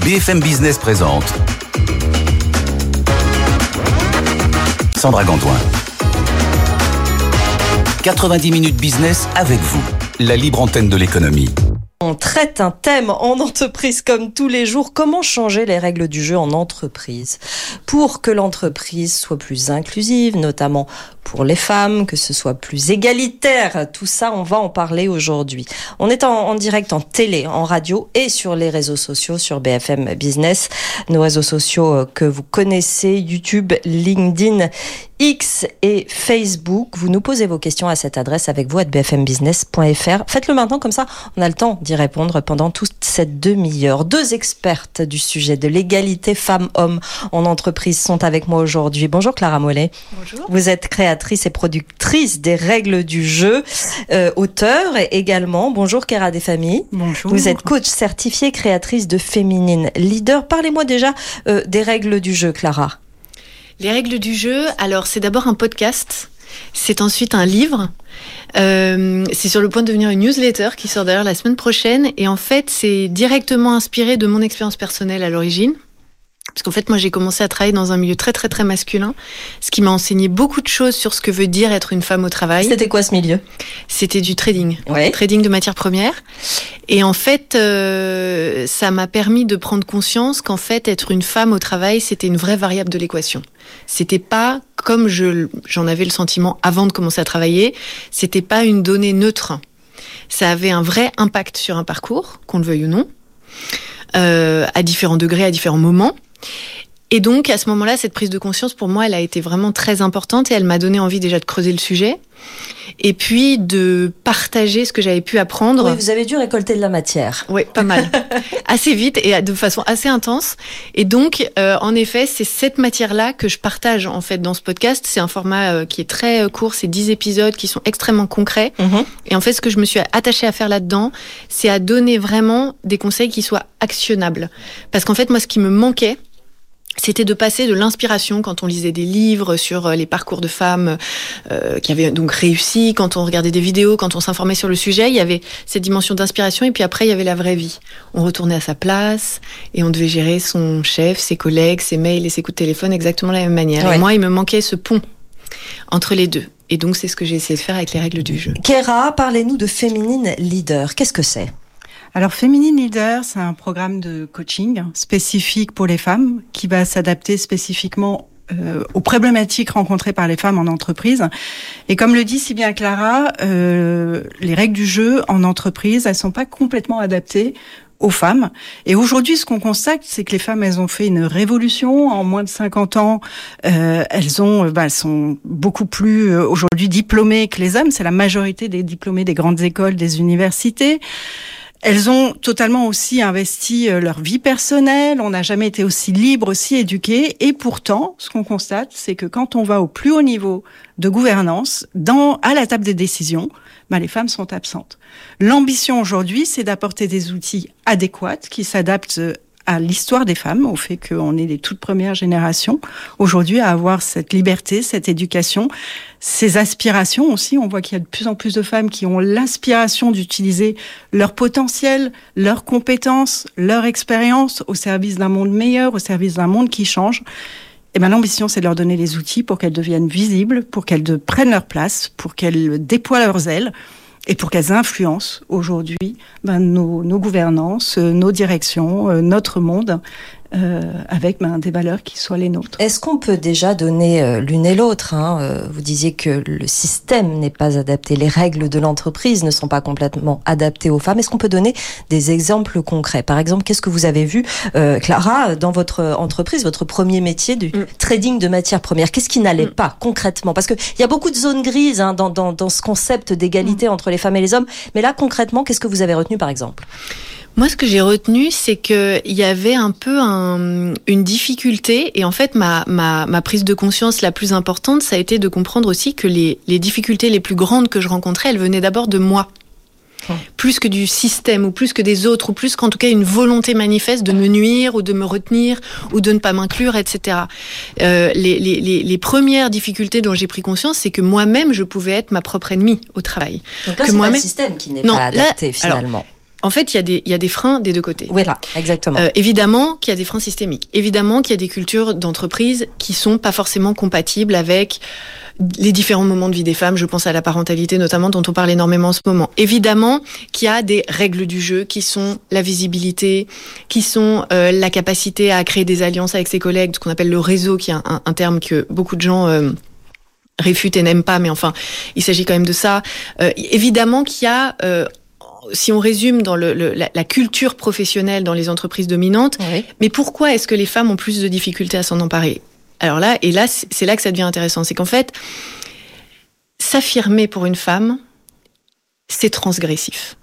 BFM Business présente Sandra Gantoin. 90 minutes business avec vous, la libre antenne de l'économie. On traite un thème en entreprise comme tous les jours. Comment changer les règles du jeu en entreprise? Pour que l'entreprise soit plus inclusive, notamment pour les femmes, que ce soit plus égalitaire. Tout ça, on va en parler aujourd'hui. On est en, direct en télé, en radio et sur les réseaux sociaux, sur BFM Business. Nos réseaux sociaux euh, que vous connaissez, YouTube, LinkedIn, X et Facebook. Vous nous posez vos questions à cette adresse avec vous à bfmbusiness.fr. Faites-le maintenant, comme ça, on a le temps d'y répondre pendant toute cette demi-heure. Deux expertes du sujet de l'égalité femmes-hommes en entreprise sont avec moi aujourd'hui. Bonjour Clara Mollet. Bonjour. Vous êtes créatrice et productrice des règles du jeu, euh, auteur également. Bonjour Kera des familles. Bonjour. Vous êtes coach certifiée créatrice de féminine leader. Parlez-moi déjà euh, des règles du jeu, Clara. Les règles du jeu, alors c'est d'abord un podcast, c'est ensuite un livre. Euh, c'est sur le point de devenir une newsletter qui sort d'ailleurs la semaine prochaine. Et en fait, c'est directement inspiré de mon expérience personnelle à l'origine. Parce qu'en fait, moi, j'ai commencé à travailler dans un milieu très, très, très masculin, ce qui m'a enseigné beaucoup de choses sur ce que veut dire être une femme au travail. C'était quoi ce milieu? C'était du trading, ouais. trading de matières premières. Et en fait, euh, ça m'a permis de prendre conscience qu'en fait, être une femme au travail, c'était une vraie variable de l'équation. C'était pas comme je j'en avais le sentiment avant de commencer à travailler. C'était pas une donnée neutre. Ça avait un vrai impact sur un parcours, qu'on le veuille ou non, euh, à différents degrés, à différents moments. Et donc, à ce moment-là, cette prise de conscience, pour moi, elle a été vraiment très importante et elle m'a donné envie déjà de creuser le sujet et puis de partager ce que j'avais pu apprendre. Oui, vous avez dû récolter de la matière. Oui, pas mal. assez vite et de façon assez intense. Et donc, euh, en effet, c'est cette matière-là que je partage en fait dans ce podcast. C'est un format euh, qui est très euh, court, c'est 10 épisodes qui sont extrêmement concrets. Mhm. Et en fait, ce que je me suis attachée à faire là-dedans, c'est à donner vraiment des conseils qui soient actionnables. Parce qu'en fait, moi, ce qui me manquait, c'était de passer de l'inspiration quand on lisait des livres sur euh, les parcours de femmes euh, qui avaient donc réussi, quand on regardait des vidéos, quand on s'informait sur le sujet, il y avait cette dimension d'inspiration et puis après il y avait la vraie vie. On retournait à sa place et on devait gérer son chef, ses collègues, ses mails et ses coups de téléphone exactement de la même manière. Ouais. Et moi, il me manquait ce pont entre les deux. Et donc c'est ce que j'ai essayé de faire avec les règles du jeu. Kera, parlez-nous de féminine leader. Qu'est-ce que c'est? Alors, Féminine Leader, c'est un programme de coaching spécifique pour les femmes qui va s'adapter spécifiquement euh, aux problématiques rencontrées par les femmes en entreprise. Et comme le dit si bien Clara, euh, les règles du jeu en entreprise, elles sont pas complètement adaptées aux femmes. Et aujourd'hui, ce qu'on constate, c'est que les femmes, elles ont fait une révolution en moins de 50 ans. Euh, elles ont, bah, elles sont beaucoup plus euh, aujourd'hui diplômées que les hommes. C'est la majorité des diplômés des grandes écoles, des universités. Elles ont totalement aussi investi euh, leur vie personnelle. On n'a jamais été aussi libre, aussi éduqué. Et pourtant, ce qu'on constate, c'est que quand on va au plus haut niveau de gouvernance, dans à la table des décisions, ben, les femmes sont absentes. L'ambition aujourd'hui, c'est d'apporter des outils adéquats qui s'adaptent à l'histoire des femmes, au fait qu'on est les toutes premières générations aujourd'hui à avoir cette liberté, cette éducation, ces aspirations aussi. On voit qu'il y a de plus en plus de femmes qui ont l'aspiration d'utiliser leur potentiel, leurs compétences, leur expérience au service d'un monde meilleur, au service d'un monde qui change. Et ben l'ambition, c'est de leur donner les outils pour qu'elles deviennent visibles, pour qu'elles prennent leur place, pour qu'elles déploient leurs ailes et pour qu'elles influencent aujourd'hui ben, nos, gouvernances, nos directions, euh, notre monde, euh, avec ben, des valeurs qui soient les nôtres. Est-ce qu'on peut déjà donner euh, l'une et l'autre hein euh, Vous disiez que le système n'est pas adapté, les règles de l'entreprise ne sont pas complètement adaptées aux femmes. Est-ce qu'on peut donner des exemples concrets? Par exemple, qu'est-ce que vous avez vu, euh, Clara, dans votre entreprise, votre premier métier du mm. trading de matières premières? Qu'est-ce qui n'allait mm. pas concrètement? Parce qu'il y a beaucoup de zones grises hein, dans, dans, dans, ce concept d'égalité mm. entre les femmes et les hommes. Mais là, concrètement, qu'est-ce que vous avez retenu, par exemple? Moi, ce que j'ai retenu, c'est qu'il y avait un peu un, une difficulté, et en fait, ma, ma, ma, prise de conscience la plus importante, ça a été de comprendre aussi que les, les difficultés les plus grandes que je rencontrais, elles venaient d'abord de moi. Plus que du système, ou plus que des autres, ou plus qu'en tout cas une volonté manifeste de me nuire, ou de me retenir, ou de ne pas m'inclure, etc. Euh, les, les, les, les, premières difficultés dont j'ai pris conscience, c'est que moi-même, je pouvais être ma propre ennemie au travail. Donc là, c'est pas le système qui n'est pas adapté, là, finalement. Alors, en fait, il y, a des, il y a des freins des deux côtés. Voilà, exactement. Euh, évidemment qu'il y a des freins systémiques. Évidemment qu'il y a des cultures d'entreprise qui sont pas forcément compatibles avec les différents moments de vie des femmes. Je pense à la parentalité notamment, dont on parle énormément en ce moment. Évidemment qu'il y a des règles du jeu qui sont la visibilité, qui sont euh, la capacité à créer des alliances avec ses collègues, ce qu'on appelle le réseau, qui est un, un, terme que beaucoup de gens... Euh, réfutent et n'aiment pas, mais enfin, il s'agit quand même de ça. Euh, évidemment qu'il y a euh, si on résume dans le, le, la, la, culture professionnelle dans les entreprises dominantes, oui. mais pourquoi est-ce que les femmes ont plus de difficultés à s'en emparer? Alors là, et là, c'est là que ça devient intéressant, c'est qu'en fait, s'affirmer pour une femme, c'est transgressif.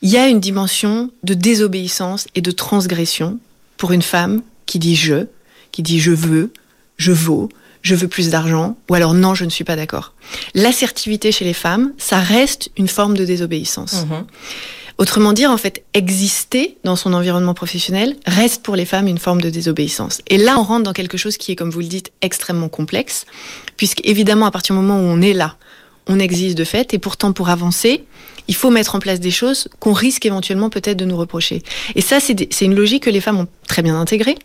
Il y a une dimension de désobéissance et de transgression pour une femme qui dit je, qui dit je veux, je vaux, je veux plus d'argent, ou alors non, je ne suis pas d'accord. L'assertivité chez les femmes, ça reste une forme de désobéissance. Mhm. Autrement dire, en fait, exister dans son environnement professionnel reste pour les femmes une forme de désobéissance. Et là, on rentre dans quelque chose qui est, comme vous le dites, extrêmement complexe, puisque évidemment, à partir du moment où on est là, on existe de fait, et pourtant, pour avancer, il faut mettre en place des choses qu'on risque éventuellement peut-être de nous reprocher. Et ça, c'est une logique que les femmes ont très bien intégrée,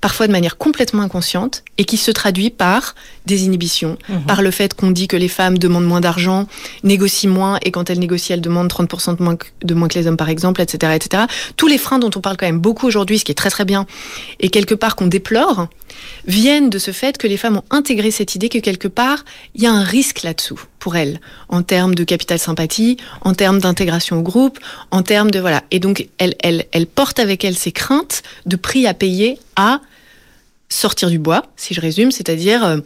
parfois de manière complètement inconsciente, et qui se traduit par des inhibitions, Mhm. mmh. par le fait qu'on dit que les femmes demandent moins d'argent, négocient moins, et quand elles négocient, elles demandent 30% de moins, que, de moins que les hommes, par exemple, etc., etc. Tous les freins dont on parle quand même beaucoup aujourd'hui, ce qui est très très bien, et quelque part qu'on déplore, viennent de ce fait que les femmes ont intégré cette idée que quelque part, il y a un risque là-dessous pour elles, en termes de capital sympathie, en termes d'intégration au groupe, en termes de voilà. Et donc, elles, elles portent avec elles ces craintes de prix à payer à sortir du bois, si je résume, c'est-à-dire euh,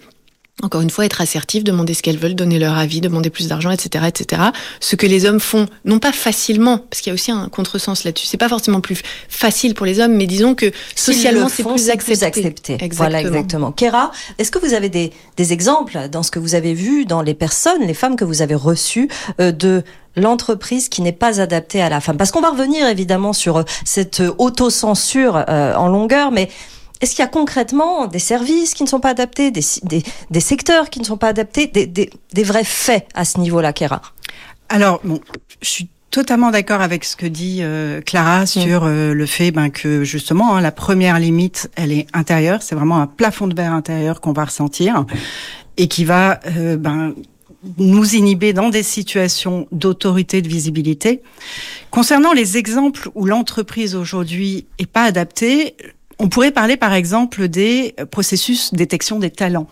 encore une fois, être assertif, demander ce qu'elles veulent, donner leur avis, demander plus d'argent, etc., etc. Ce que les hommes font, non pas facilement, parce qu'il y a aussi un contresens là-dessus. C'est pas forcément plus facile pour les hommes, mais disons que socialement, c'est plus, plus accepté. Exactement. Voilà, exactement. Kéra, est-ce que vous avez des, des exemples dans ce que vous avez vu dans les personnes, les femmes que vous avez reçues, euh, de l'entreprise qui n'est pas adaptée à la femme? Parce qu'on va revenir évidemment sur cette autocensure euh, en longueur, mais est-ce qu'il y a concrètement des services qui ne sont pas adaptés, des, des, des secteurs qui ne sont pas adaptés, des, des, des vrais faits à ce niveau-là, Kéra Alors, bon, je suis totalement d'accord avec ce que dit euh, Clara sur euh, le fait ben, que justement hein, la première limite, elle est intérieure. C'est vraiment un plafond de verre intérieur qu'on va ressentir et qui va euh, ben, nous inhiber dans des situations d'autorité, de visibilité. Concernant les exemples où l'entreprise aujourd'hui est pas adaptée, on pourrait parler par exemple des processus détection des talents.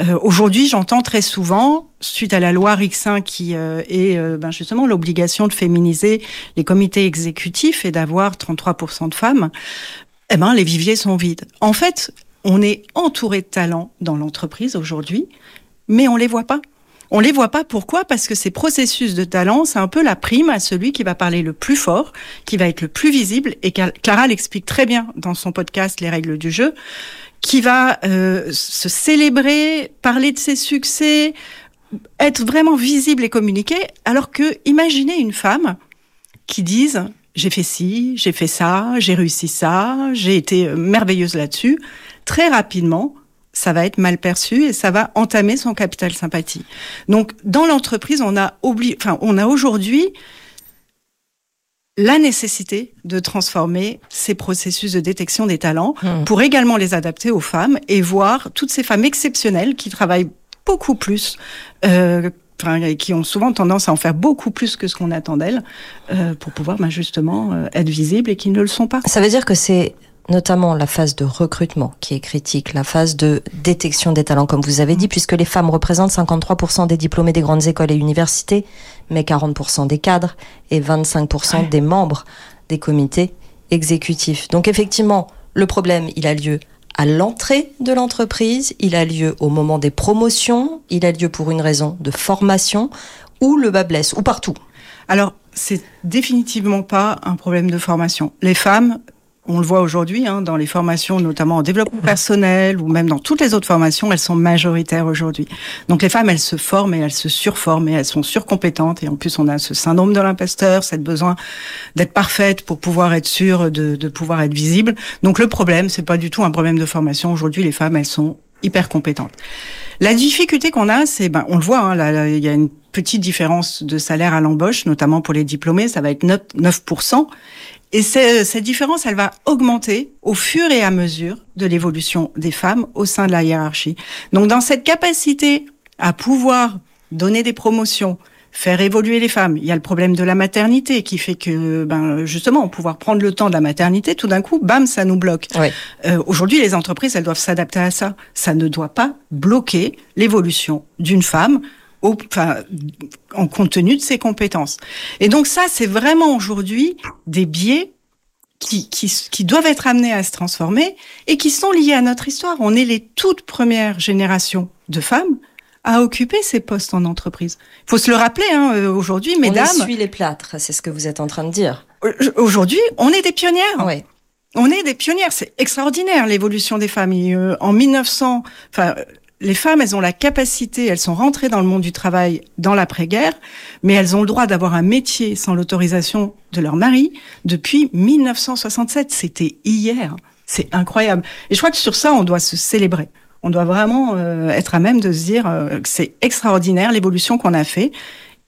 Euh, Aujourd'hui, j'entends très souvent, suite à la loi RIC1 qui euh, est euh, ben justement l'obligation de féminiser les comités exécutifs et d'avoir 33% de femmes, eh ben les viviers sont vides. En fait, on est entouré de talents dans l'entreprise aujourd'hui, mais on les voit pas. On les voit pas. Pourquoi? Parce que ces processus de talent, c'est un peu la prime à celui qui va parler le plus fort, qui va être le plus visible. Et Clara l'explique très bien dans son podcast Les règles du jeu, qui va euh, se célébrer, parler de ses succès, être vraiment visible et communiqué. Alors que, imaginez une femme qui dise j'ai fait ci, j'ai fait ça, j'ai réussi ça, j'ai été merveilleuse là-dessus. Très rapidement, ça va être mal perçu et ça va entamer son capital sympathie. Donc, dans l'entreprise, on a enfin, on a aujourd'hui la nécessité de transformer ces processus de détection des talents mmh. pour également les adapter aux femmes et voir toutes ces femmes exceptionnelles qui travaillent beaucoup plus, euh, enfin, qui ont souvent tendance à en faire beaucoup plus que ce qu'on attend d'elles, euh, pour pouvoir ben, justement euh, être visibles et qui ne le sont pas. Ça veut dire que c'est notamment la phase de recrutement qui est critique, la phase de détection des talents, comme vous avez dit, puisque les femmes représentent 53% des diplômés des grandes écoles et universités, mais 40% des cadres et 25% ouais. des membres des comités exécutifs. Donc effectivement, le problème, il a lieu à l'entrée de l'entreprise, il a lieu au moment des promotions, il a lieu pour une raison de formation, ou le bas blesse, ou partout. Alors, c'est définitivement pas un problème de formation. Les femmes on le voit aujourd'hui hein, dans les formations, notamment en développement personnel ou même dans toutes les autres formations, elles sont majoritaires aujourd'hui. Donc les femmes, elles se forment et elles se surforment et elles sont surcompétentes. Et en plus, on a ce syndrome de l'imposteur, cette besoin d'être parfaite pour pouvoir être sûre de, de pouvoir être visible. Donc le problème, c'est pas du tout un problème de formation. Aujourd'hui, les femmes, elles sont hyper compétentes. La difficulté qu'on a, c'est, ben, on le voit, hein, là, il y a une petite différence de salaire à l'embauche, notamment pour les diplômés, ça va être 9%. Et cette différence, elle va augmenter au fur et à mesure de l'évolution des femmes au sein de la hiérarchie. Donc dans cette capacité à pouvoir donner des promotions, faire évoluer les femmes. Il y a le problème de la maternité qui fait que, ben, justement, pouvoir prendre le temps de la maternité, tout d'un coup, bam, ça nous bloque. Euh, aujourd'hui, les entreprises, elles doivent s'adapter à ça. Ça ne doit pas bloquer l'évolution d'une femme au, enfin, en compte tenu de ses compétences. Et donc ça, c'est vraiment aujourd'hui des biais qui, qui, qui, doivent être amenés à se transformer et qui sont liés à notre histoire. On est les toutes premières générations de femmes à occuper ces postes en entreprise. Il faut se le rappeler hein, euh, aujourd'hui, mesdames. On essuie les plâtres, c'est ce que vous êtes en train de dire. Euh, aujourd'hui, on est des pionnières. Oui. On est des pionnières. C'est extraordinaire l'évolution des femmes. Euh, en 1900, enfin, les femmes, elles ont la capacité, elles sont rentrées dans le monde du travail dans l'après-guerre, mais elles ont le droit d'avoir un métier sans l'autorisation de leur mari depuis 1967. C'était hier. C'est incroyable. Et je crois que sur ça, on doit se célébrer on doit vraiment euh, être à même de se dire euh, que c'est extraordinaire l'évolution qu'on a fait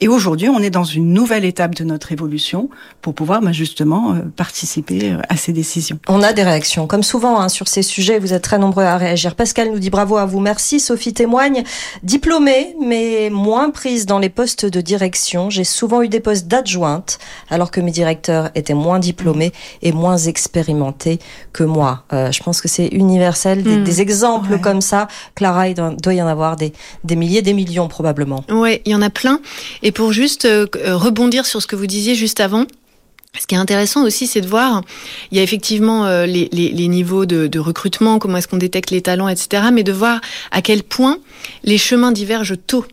et aujourd'hui, on est dans une nouvelle étape de notre évolution pour pouvoir bah, justement euh, participer euh, à ces décisions. On a des réactions, comme souvent hein, sur ces sujets. Vous êtes très nombreux à réagir. Pascal nous dit bravo à vous, merci. Sophie témoigne, diplômée mais moins prise dans les postes de direction. J'ai souvent eu des postes d'adjointe, alors que mes directeurs étaient moins diplômés et moins expérimentés que moi. Euh, je pense que c'est universel. Des, hmm. exemples comme ça, Clara, il doit y en avoir des, des milliers, des millions probablement. Ouais, il y en a plein. Et et pour juste euh, euh, rebondir sur ce que vous disiez juste avant, ce qui est intéressant aussi, c'est de voir, il y a effectivement euh, les, niveaux de, recrutement, comment est-ce qu'on détecte les talents, etc., mais de voir à quel point les chemins divergent tôt.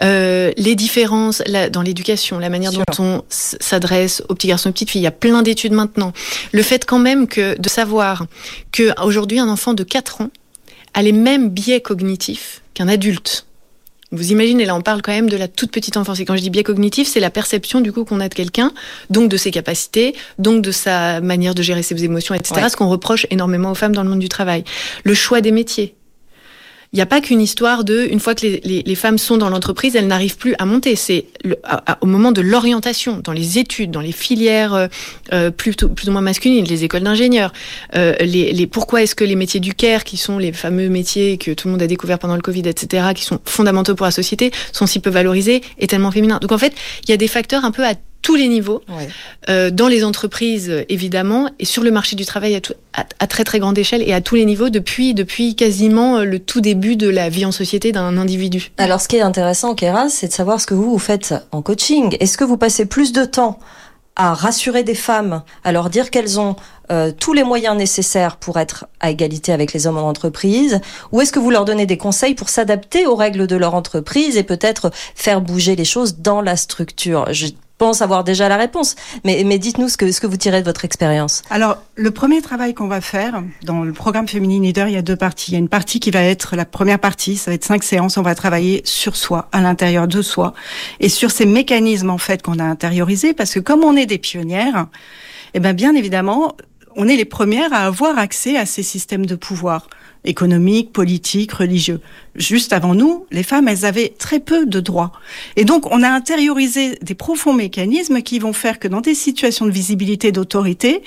les différences dans l'éducation, la manière dont on s'adresse aux petits garçons et petites filles, il y a plein d'études maintenant. Le fait quand même que de savoir que aujourd'hui un enfant de 4 ans a les mêmes biais cognitifs qu'un adulte. Vous imaginez, là, on parle quand même de la toute petite enfance. Et quand je dis biais cognitif, c'est la perception du coup qu'on a de quelqu'un, donc de ses capacités, donc de sa manière de gérer ses émotions, etc. Ce qu'on reproche énormément aux femmes dans le monde du travail. Le choix des métiers il n'y a pas qu'une histoire de, une fois que les, les, femmes sont dans l'entreprise, elles n'arrivent plus à monter. C'est au moment de l'orientation, dans les études, dans les filières euh, euh, plutôt, plus ou moins masculines, les écoles d'ingénieurs. Euh, les, les, pourquoi est-ce que les métiers du care, qui sont les fameux métiers que tout le monde a découvert pendant le Covid, etc., qui sont fondamentaux pour la société, sont si peu valorisés et tellement féminins. Donc en fait, il y a des facteurs un peu à tous les niveaux, euh, dans les entreprises évidemment, et sur le marché du travail à, à, très très grande échelle et à tous les niveaux depuis, depuis quasiment euh, le tout début de la vie en société d'un individu. Alors ce qui est intéressant, Kéra, c'est de savoir ce que vous, vous faites en coaching. Est-ce que vous passez plus de temps à rassurer des femmes, à leur dire qu'elles ont euh, tous les moyens nécessaires pour être à égalité avec les hommes en entreprise Ou est-ce que vous leur donnez des conseils pour s'adapter aux règles de leur entreprise et peut-être faire bouger les choses dans la structure? Pense avoir déjà la réponse. Mais, dites-nous ce que, ce que vous tirez de votre expérience. Alors, le premier travail qu'on va faire dans le programme Féminine Leader, il y a deux parties. Il y a une partie qui va être la première partie, ça va être cinq séances. On va travailler sur soi, à l'intérieur de soi, et sur ces mécanismes en fait qu'on a intériorisés, parce que comme on est des pionnières, eh ben bien évidemment, on est les premières à avoir accès à ces systèmes de pouvoir économiques, politiques, religieux. Juste avant nous, les femmes, elles avaient très peu de droits. Et donc, on a intériorisé des profonds mécanismes qui vont faire que dans des situations de visibilité, d'autorité,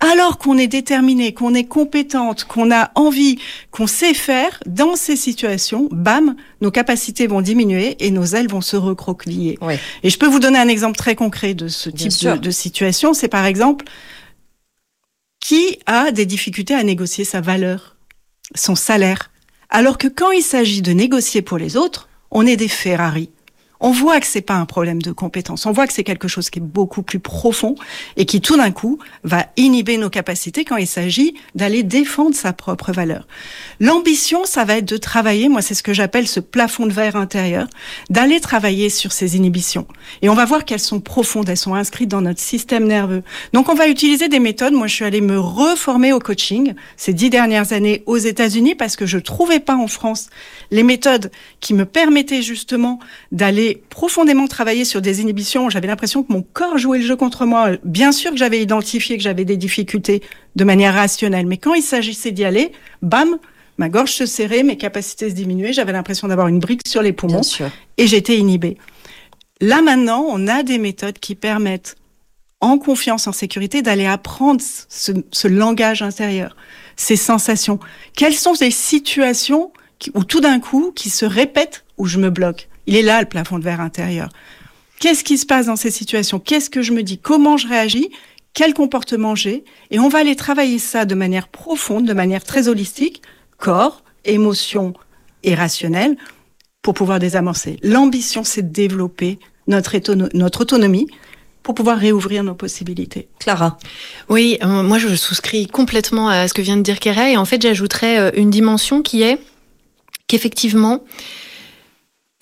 alors qu'on est déterminé, qu'on est compétente, qu'on a envie, qu'on sait faire, dans ces situations, bam, nos capacités vont diminuer et nos ailes vont se recroqueviller. Et je peux vous donner un exemple très concret de ce type de, de, situation. C'est par exemple qui a des difficultés à négocier sa valeur? Son salaire. Alors que quand il s'agit de négocier pour les autres, on est des Ferrari on voit que c'est pas un problème de compétence. On voit que c'est quelque chose qui est beaucoup plus profond et qui tout d'un coup va inhiber nos capacités quand il s'agit d'aller défendre sa propre valeur. L'ambition, ça va être de travailler, moi c'est ce que j'appelle ce plafond de verre intérieur, d'aller travailler sur ces inhibitions. Et on va voir qu'elles sont profondes, elles sont inscrites dans notre système nerveux. Donc on va utiliser des méthodes. Moi je suis allée me reformer au coaching ces dix dernières années aux États-Unis parce que je trouvais pas en France les méthodes qui me permettaient justement d'aller profondément travaillé sur des inhibitions. J'avais l'impression que mon corps jouait le jeu contre moi. Bien sûr que j'avais identifié que j'avais des difficultés de manière rationnelle, mais quand il s'agissait d'y aller, bam, ma gorge se serrait, mes capacités se diminuaient, j'avais l'impression d'avoir une brique sur les poumons et j'étais inhibée. Là maintenant, on a des méthodes qui permettent, en confiance, en sécurité, d'aller apprendre ce, ce langage intérieur, ces sensations. Quelles sont les situations qui, où tout d'un coup, qui se répètent, où je me bloque? Il est là le plafond de verre intérieur. Qu'est-ce qui se passe dans ces situations? Qu'est-ce que je me dis? Comment je réagis? Quel comportement j'ai? Et on va aller travailler ça de manière profonde, de manière très holistique, corps, émotion et rationnel, pour pouvoir désamorcer. L'ambition, c'est de développer notre, notre autonomie pour pouvoir réouvrir nos possibilités. Clara. Oui, euh, moi je souscris complètement à ce que vient de dire Kera et en fait j'ajouterais euh, une dimension qui est qu'effectivement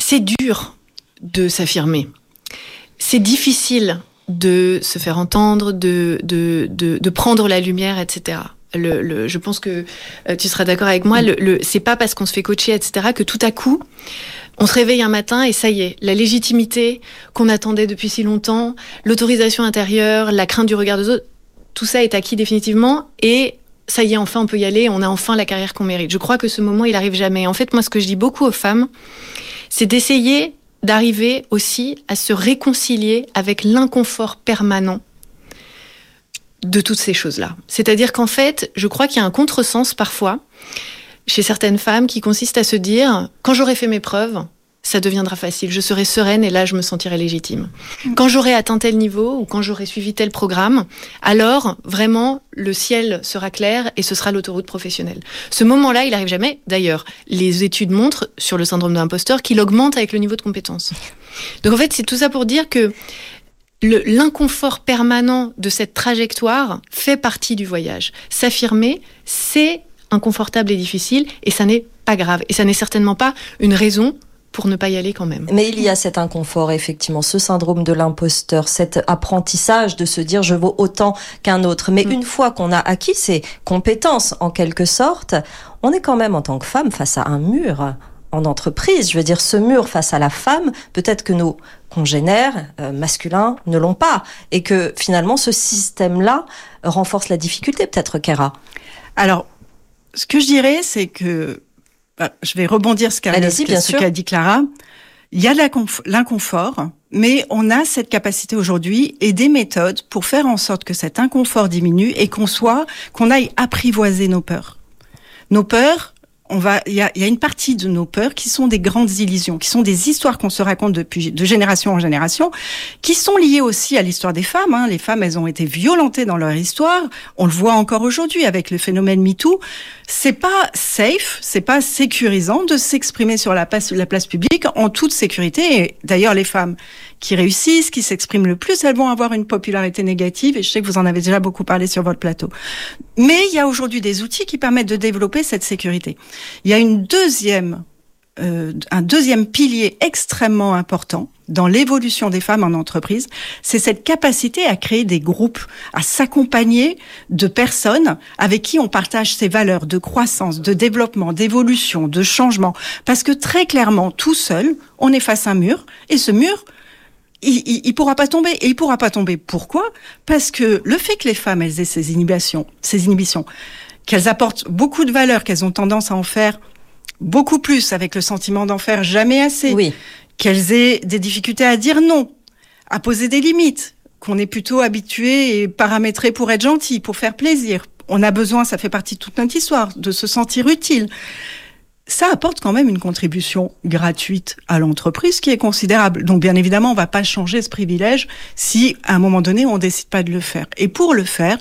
c'est dur de s'affirmer. C'est difficile de se faire entendre, de, de, de, prendre la lumière, etc. Je pense que euh, tu seras d'accord avec moi. C'est pas parce qu'on se fait coacher, etc., que tout à coup, on se réveille un matin et ça y est, la légitimité qu'on attendait depuis si longtemps, l'autorisation intérieure, la crainte du regard des autres, tout ça est acquis définitivement et ça y est, enfin on peut y aller, on a enfin la carrière qu'on mérite. Je crois que ce moment, il arrive jamais. En fait, moi, ce que je dis beaucoup aux femmes, c'est d'essayer d'arriver aussi à se réconcilier avec l'inconfort permanent de toutes ces choses-là. C'est-à-dire qu'en fait, je crois qu'il y a un contresens parfois chez certaines femmes qui consiste à se dire, quand j'aurai fait mes preuves, ça deviendra facile, je serai sereine et là je me sentirai légitime. Quand j'aurai atteint tel niveau ou quand j'aurai suivi tel programme, alors vraiment le ciel sera clair et ce sera l'autoroute professionnelle. Ce moment-là, il arrive jamais. D'ailleurs, les études montrent sur le syndrome de l'imposteur qu'il augmente avec le niveau de compétence. Donc en fait, c'est tout ça pour dire que l'inconfort permanent de cette trajectoire fait partie du voyage. S'affirmer, c'est inconfortable et difficile, et ça n'est pas grave. Et ça n'est certainement pas une raison pour ne pas y aller quand même. Mais il y a cet inconfort, effectivement, ce syndrome de l'imposteur, cet apprentissage de se dire je vaux autant qu'un autre. Mais mmh. une fois qu'on a acquis ces compétences, en quelque sorte, on est quand même en tant que femme face à un mur en entreprise. Je veux dire, ce mur face à la femme, peut-être que nos congénères euh, masculins ne l'ont pas. Et que finalement, ce système-là renforce la difficulté, peut-être, Kera. Alors, ce que je dirais, c'est que je vais rebondir ce qu'a dit Clara. Il y a l'inconfort, mais on a cette capacité aujourd'hui et des méthodes pour faire en sorte que cet inconfort diminue et qu'on soit, qu'on aille apprivoiser nos peurs. Nos peurs, on va, il y a, y a, une partie de nos peurs qui sont des grandes illusions, qui sont des histoires qu'on se raconte depuis de génération en génération, qui sont liées aussi à l'histoire des femmes. Hein. Les femmes, elles ont été violentées dans leur histoire. On le voit encore aujourd'hui avec le phénomène MeToo. C'est pas safe, c'est pas sécurisant de s'exprimer sur la place, la place publique en toute sécurité. Et d'ailleurs, les femmes qui réussissent, qui s'expriment le plus, elles vont avoir une popularité négative. Et je sais que vous en avez déjà beaucoup parlé sur votre plateau. Mais il y a aujourd'hui des outils qui permettent de développer cette sécurité. Il y a une deuxième, euh, un deuxième pilier extrêmement important dans l'évolution des femmes en entreprise, c'est cette capacité à créer des groupes, à s'accompagner de personnes avec qui on partage ces valeurs de croissance, de développement, d'évolution, de changement. Parce que très clairement, tout seul, on est face à un mur, et ce mur, il, il, pourra pas tomber. Et il pourra pas tomber. Pourquoi? Parce que le fait que les femmes elles aient ces inhibitions, ces inhibitions, qu'elles apportent beaucoup de valeur, qu'elles ont tendance à en faire beaucoup plus avec le sentiment d'en faire jamais assez, oui. qu'elles aient des difficultés à dire non, à poser des limites, qu'on est plutôt habitué et paramétré pour être gentil, pour faire plaisir. On a besoin, ça fait partie de toute notre histoire, de se sentir utile ça apporte quand même une contribution gratuite à l'entreprise qui est considérable. Donc bien évidemment, on va pas changer ce privilège si à un moment donné on décide pas de le faire. Et pour le faire,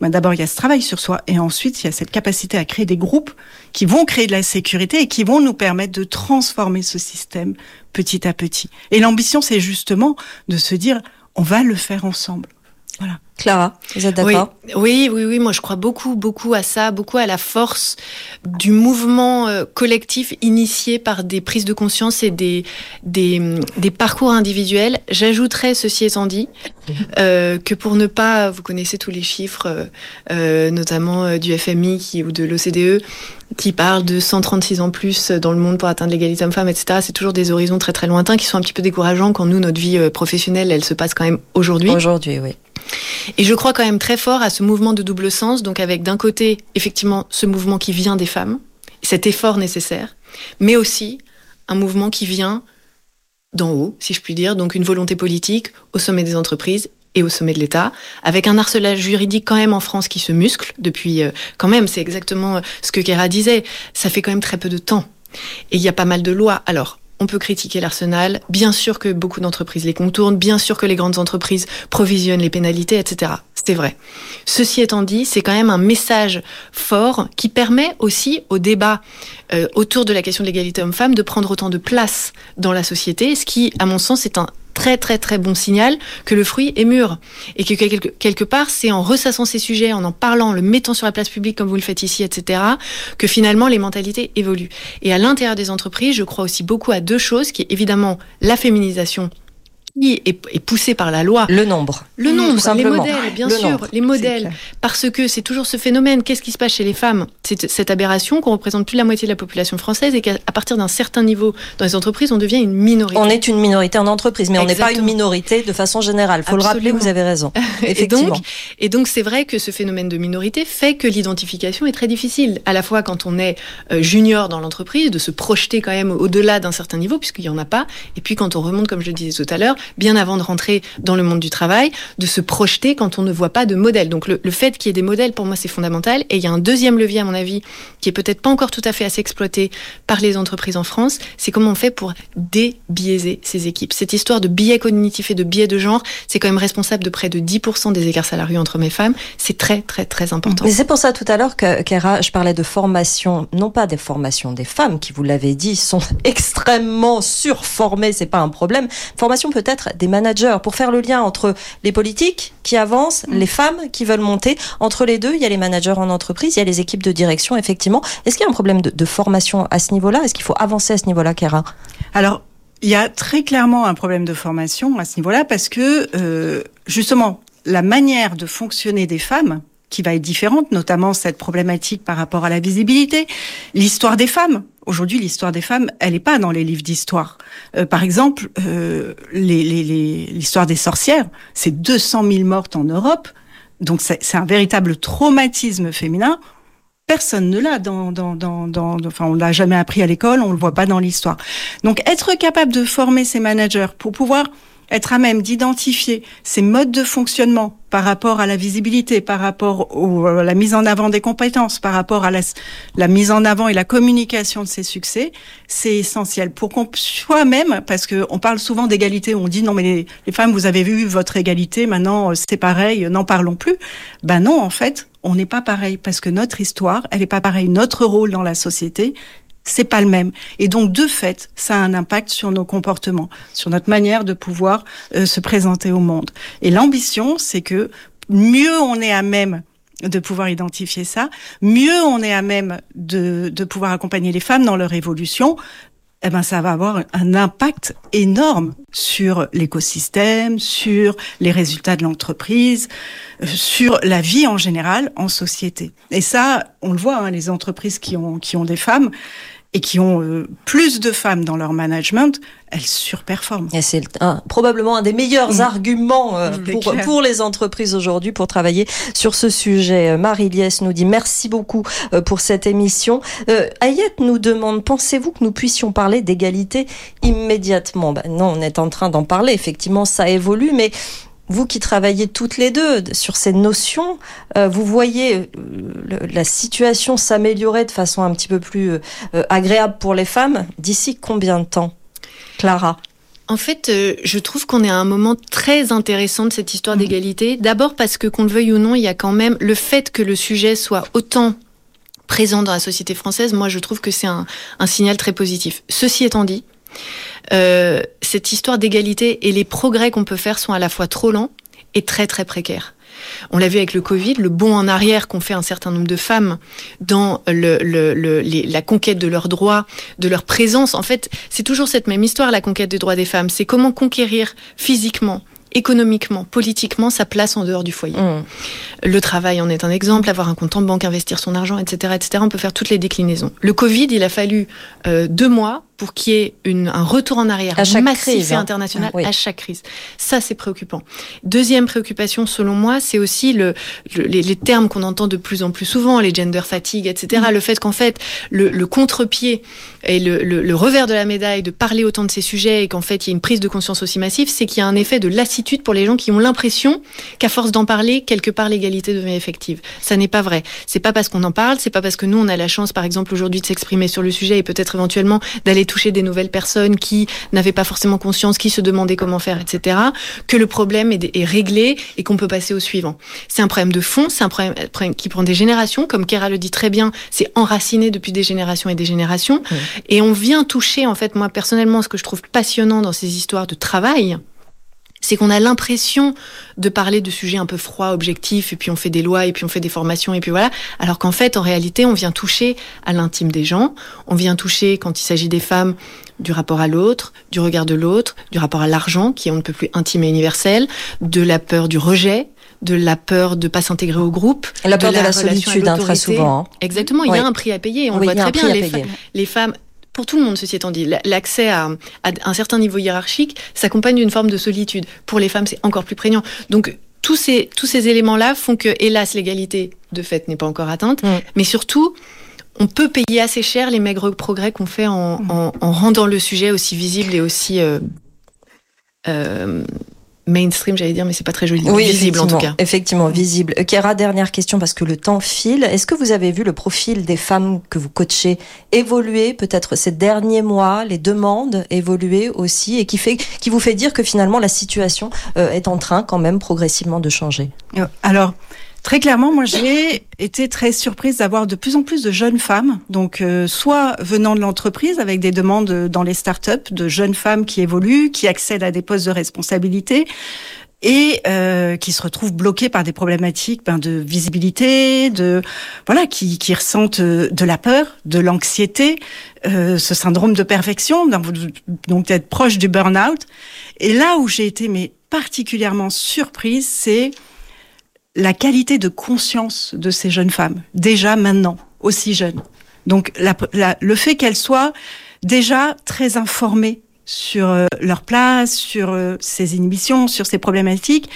ben d'abord il y a ce travail sur soi et ensuite il y a cette capacité à créer des groupes qui vont créer de la sécurité et qui vont nous permettre de transformer ce système petit à petit. Et l'ambition c'est justement de se dire on va le faire ensemble. Voilà. Clara, vous êtes d'accord? Oui, oui, oui, oui, moi je crois beaucoup, beaucoup à ça, beaucoup à la force du mouvement euh, collectif initié par des prises de conscience et des, des, des parcours individuels. J'ajouterais, ceci étant dit, euh, que pour ne pas, vous connaissez tous les chiffres, euh, notamment euh, du FMI qui, ou de l'OCDE, qui parlent de 136 ans plus dans le monde pour atteindre l'égalité homme-femme, etc. C'est toujours des horizons très très lointains qui sont un petit peu décourageants quand nous, notre vie professionnelle, elle se passe quand même aujourd'hui. Aujourd'hui, oui. Et je crois quand même très fort à ce mouvement de double sens, donc avec d'un côté, effectivement, ce mouvement qui vient des femmes, cet effort nécessaire, mais aussi un mouvement qui vient d'en haut, si je puis dire, donc une volonté politique au sommet des entreprises et au sommet de l'État, avec un harcelage juridique quand même en France qui se muscle depuis, euh, quand même, c'est exactement euh, ce que Kera disait, ça fait quand même très peu de temps. Et il y a pas mal de lois. Alors, on peut critiquer l'arsenal, bien sûr que beaucoup d'entreprises les contournent, bien sûr que les grandes entreprises provisionnent les pénalités, etc. C'est vrai. Ceci étant dit, c'est quand même un message fort qui permet aussi au débat euh, autour de la question de l'égalité homme-femme de prendre autant de place dans la société, ce qui, à mon sens, est un très très très bon signal que le fruit est mûr et que quelque, part c'est en ressassant ces sujets, en en parlant, le mettant sur la place publique comme vous le faites ici, etc., que finalement les mentalités évoluent. Et à l'intérieur des entreprises, je crois aussi beaucoup à deux choses, qui est évidemment la féminisation qui est, poussé par la loi. Le nombre. Le nombre, les modèles, bien sûr, les modèles. Parce que c'est toujours ce phénomène. Qu'est-ce qui se passe chez les femmes? C'est cette aberration qu'on représente plus de la moitié de la population française et qu'à partir d'un certain niveau dans les entreprises, on devient une minorité. On est une minorité en entreprise, mais on n'est pas une minorité de façon générale. Faut le rappeler, vous avez raison. Effectivement. et donc, c'est vrai que ce phénomène de minorité fait que l'identification est très difficile. À la fois quand on est euh, junior dans l'entreprise, de se projeter quand même au-delà d'un certain niveau, puisqu'il y en a pas. Et puis quand on remonte, comme je le disais tout à l'heure, bien avant de rentrer dans le monde du travail, de se projeter quand on ne voit pas de modèle. Donc le, fait qu'il y ait des modèles, pour moi, c'est fondamental. Et il y a un deuxième levier, à mon avis, qui est peut-être pas encore tout à fait assez exploité par les entreprises en France, c'est comment on fait pour débiaiser ces équipes. Cette histoire de biais cognitifs et de biais de genre, c'est quand même responsable de près de 10% des écarts salariaux entre mes femmes. C'est très, très, très important. Mais c'est pour ça tout à l'heure que, Kera, je parlais de formation, non pas des formations des femmes, qui, vous l'avez dit, sont extrêmement surformées, c'est pas un problème. Formation peut-être des managers pour faire le lien entre les politiques qui avancent, mm. les femmes qui veulent monter. Entre les deux, il y a les managers en entreprise, il y a les équipes de direction, effectivement. Est-ce qu'il y a un problème de, formation à ce niveau-là? Est-ce qu'il faut avancer à ce niveau-là, Kera? Alors, il y a très clairement un problème de formation à ce niveau-là parce que, euh, justement, la manière de fonctionner des femmes, qui va être différente, notamment cette problématique par rapport à la visibilité, l'histoire des femmes. Aujourd'hui, l'histoire des femmes, elle n'est pas dans les livres d'histoire. Euh, par exemple, euh, l'histoire des sorcières, c'est 200 000 mortes en Europe, donc c'est un véritable traumatisme féminin. Personne ne l'a dans, dans, dans, dans, enfin, on l'a jamais appris à l'école, on le voit pas dans l'histoire. Donc, être capable de former ces managers pour pouvoir être à même d'identifier ces modes de fonctionnement par rapport à la visibilité, par rapport à la mise en avant des compétences, par rapport à la, mise en avant et la communication de ses succès, c'est essentiel pour qu'on soit même, parce que on parle souvent d'égalité, on dit non mais les, femmes, vous avez vu votre égalité, maintenant euh, c'est pareil, n'en parlons plus. Ben non, en fait, on n'est pas pareil parce que notre histoire, elle n'est pas pareille. Notre rôle dans la société, c'est pas le même. Et donc, de fait, ça a un impact sur nos comportements, sur notre manière de pouvoir euh, se présenter au monde. Et l'ambition, c'est que mieux on est à même de pouvoir identifier ça, mieux on est à même de, de pouvoir accompagner les femmes dans leur évolution, eh ben ça va avoir un impact énorme sur l'écosystème, sur les résultats de l'entreprise, euh, sur la vie en général en société. Et ça, on le voit, hein, les entreprises qui ont qui ont des femmes, et qui ont euh, plus de femmes dans leur management, elles surperforment. Et c'est probablement un des meilleurs mmh. arguments euh, pour, pour, les entreprises aujourd'hui pour travailler sur ce sujet. Euh, Marie-Liès nous dit merci beaucoup pour cette émission. Euh, Ayette nous demande, pensez-vous que nous puissions parler d'égalité immédiatement? Ben Non, on est en train d'en parler. Effectivement, ça évolue, mais vous qui travaillez toutes les deux sur ces notions, euh, vous voyez euh, la situation s'améliorer de façon un petit peu plus euh, agréable pour les femmes d'ici combien de temps Clara? En fait, je trouve qu'on est à un moment très intéressant de cette histoire mmh. d'égalité. D'abord parce que, qu'on le veuille ou non, il y a quand même le fait que le sujet soit autant présent dans la société française. Moi, je trouve que c'est un, un signal très positif. Ceci étant dit, euh, cette histoire d'égalité et les progrès qu'on peut faire sont à la fois trop lents et très très précaires. On l'a vu avec le Covid, le bond en arrière qu'ont fait un certain nombre de femmes dans le, la conquête de leurs droits, de leur présence. En fait, c'est toujours cette même histoire, la conquête des droits des femmes. C'est comment conquérir physiquement, économiquement, politiquement, sa place en dehors du foyer. Mmh. Le travail en est un exemple, avoir un compte en banque, investir son argent, etc., etc. On peut faire toutes les déclinaisons. Le Covid, il a fallu euh, deux mois pour qu'il y ait une, un retour en arrière À chaque massif crise, et hein. international Oui. à chaque crise. Ça, c'est préoccupant. Deuxième préoccupation, selon moi, c'est aussi le, le- les, les termes qu'on entend de plus en plus souvent, les gender fatigue, etc. Mm. Le fait qu'en fait, le, le contre-pied et le, le- le revers de la médaille de parler autant de ces sujets et qu'en fait, il y a une prise de conscience aussi massive, c'est qu'il y a un effet de lassitude pour les gens qui ont l'impression qu'à force d'en parler, quelque part, l'égalité devient effective. Ça n'est pas vrai. C'est pas parce qu'on en parle, c'est pas parce que nous, on a la chance, par exemple, aujourd'hui, de s'exprimer sur le sujet et peut-être éventuellement d'aller toucher des nouvelles personnes qui n'avaient pas forcément conscience, qui se demandaient comment faire, etc., que le problème est, est réglé et qu'on peut passer au suivant. C'est un problème de fond, c'est un problème, qui prend des générations, comme Kera le dit très bien, c'est enraciné depuis des générations et des générations. Oui. Et on vient toucher, en fait, moi, personnellement, ce que je trouve passionnant dans ces histoires de travail, c'est qu'on a l'impression de parler de sujets un peu froids, objectifs, et puis on fait des lois, et puis on fait des formations, et puis voilà. Alors qu'en fait, en réalité, on vient toucher à l'intime des gens. On vient toucher, quand il s'agit des femmes, du rapport à l'autre, du regard de l'autre, du rapport à l'argent, qui est on ne peut plus intime et universel, de la peur du rejet, de la peur de pas s'intégrer au groupe. Et la peur de, la, solitude, hein, très souvent. hein. Exactement, il Oui. y a un prix à payer. On Oui, le voit très bien. fa- les femmes, pour tout le monde, ceci étant dit, la- l'accès à, à un certain niveau hiérarchique s'accompagne d'une forme de solitude. Pour les femmes, c'est encore plus prégnant. Donc, tous ces, tous ces éléments-là font que, hélas, l'égalité, de fait, n'est pas encore atteinte. Mais surtout, on peut payer assez cher les maigres progrès qu'on fait en, en, en rendant le sujet aussi visible et aussi euh, euh, mainstream, j'allais dire, mais c'est pas très joli. Oui, visible en tout effectivement, cas. Effectivement, visible. Kéra, dernière question parce que le temps file. Est-ce que vous avez vu le profil des femmes que vous coachez évoluer peut-être ces derniers mois, les demandes évoluer aussi et qui fait, qui vous fait dire que finalement la situation euh, est en train quand même progressivement de changer? Euh, Alors, très clairement, moi, j'ai été très surprise d'avoir de plus en plus de jeunes femmes, donc euh, soit venant de l'entreprise avec des demandes euh, dans les startups de jeunes femmes qui évoluent, qui accèdent à des postes de responsabilité et euh, qui se retrouvent bloquées par des problématiques ben, de visibilité, de voilà, qui, qui ressentent euh, de la peur, de l'anxiété, euh, ce syndrome de perfection, donc d'être proche du burn-out. Et là où j'ai été mais particulièrement surprise, c'est la qualité de conscience de ces jeunes femmes, déjà maintenant, aussi jeunes. Donc la- la- le fait qu'elles soient déjà très informées sur euh, leur place, sur euh, ces inhibitions, sur ces problématiques,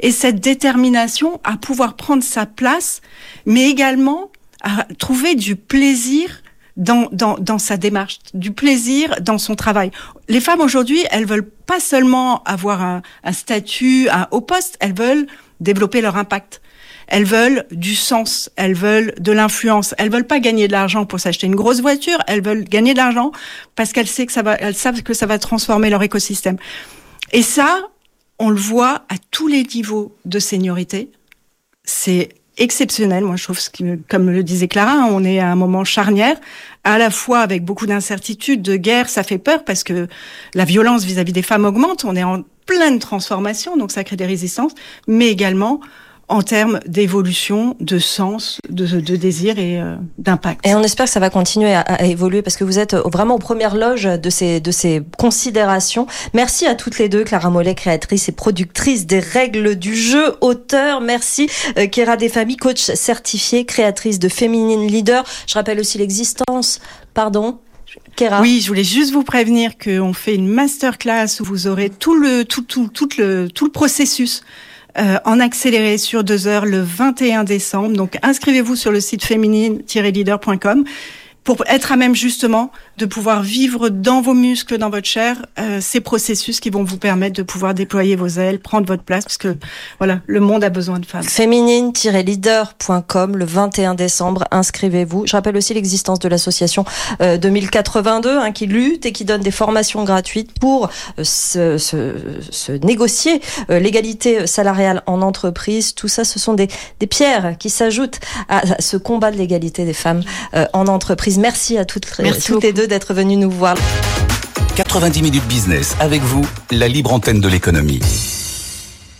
et cette détermination à pouvoir prendre sa place, mais également à trouver du plaisir dans, dans, dans sa démarche, du plaisir dans son travail. Les femmes aujourd'hui, elles veulent pas seulement avoir un, un statut, un haut poste, elles veulent développer leur impact. Elles veulent du sens, elles veulent de l'influence. Elles veulent pas gagner de l'argent pour s'acheter une grosse voiture, elles veulent gagner de l'argent parce qu'elles savent que ça va, transformer leur écosystème. Et ça, on le voit à tous les niveaux de seniorité. C'est exceptionnel. Moi, je trouve, ce que, comme le disait Clara, on est à un moment charnière, à la fois avec beaucoup d'incertitudes, de guerre, ça fait peur parce que la violence vis-à-vis des femmes augmente. On est en pleine transformation, donc ça crée des résistances, mais également en termes d'évolution, de sens, de, de désir et euh, d'impact. Et on espère que ça va continuer à, à évoluer parce que vous êtes vraiment aux premières loges de ces, de ces considérations. Merci à toutes les deux, Clara Mollet, créatrice et productrice des règles du jeu, auteur. Merci, euh, Kéra Desfamilles, coach certifiée, créatrice de Féminine Leader. Je rappelle aussi l'existence, pardon, Oui, je voulais juste vous prévenir qu'on fait une masterclass où vous aurez tout le tout tout tout le tout le processus euh, en accéléré sur deux heures le 21 décembre. Donc inscrivez-vous sur le site féminine-leader.com pour être à même justement de pouvoir vivre dans vos muscles, dans votre chair, euh, ces processus qui vont vous permettre de pouvoir déployer vos ailes, prendre votre place, parce que voilà, le monde a besoin de femmes. féminine-leader.com le 21 décembre. Inscrivez-vous. Je rappelle aussi l'existence de l'association euh, 2082 hein, qui lutte et qui donne des formations gratuites pour euh, se, se, se négocier euh, l'égalité salariale en entreprise. Tout ça, ce sont des, des pierres qui s'ajoutent à, ce combat de l'égalité des femmes euh, en entreprise. Merci à toutes, Merci toutes les deux d'être venues nous voir. 90 minutes business avec vous, la libre antenne de l'économie.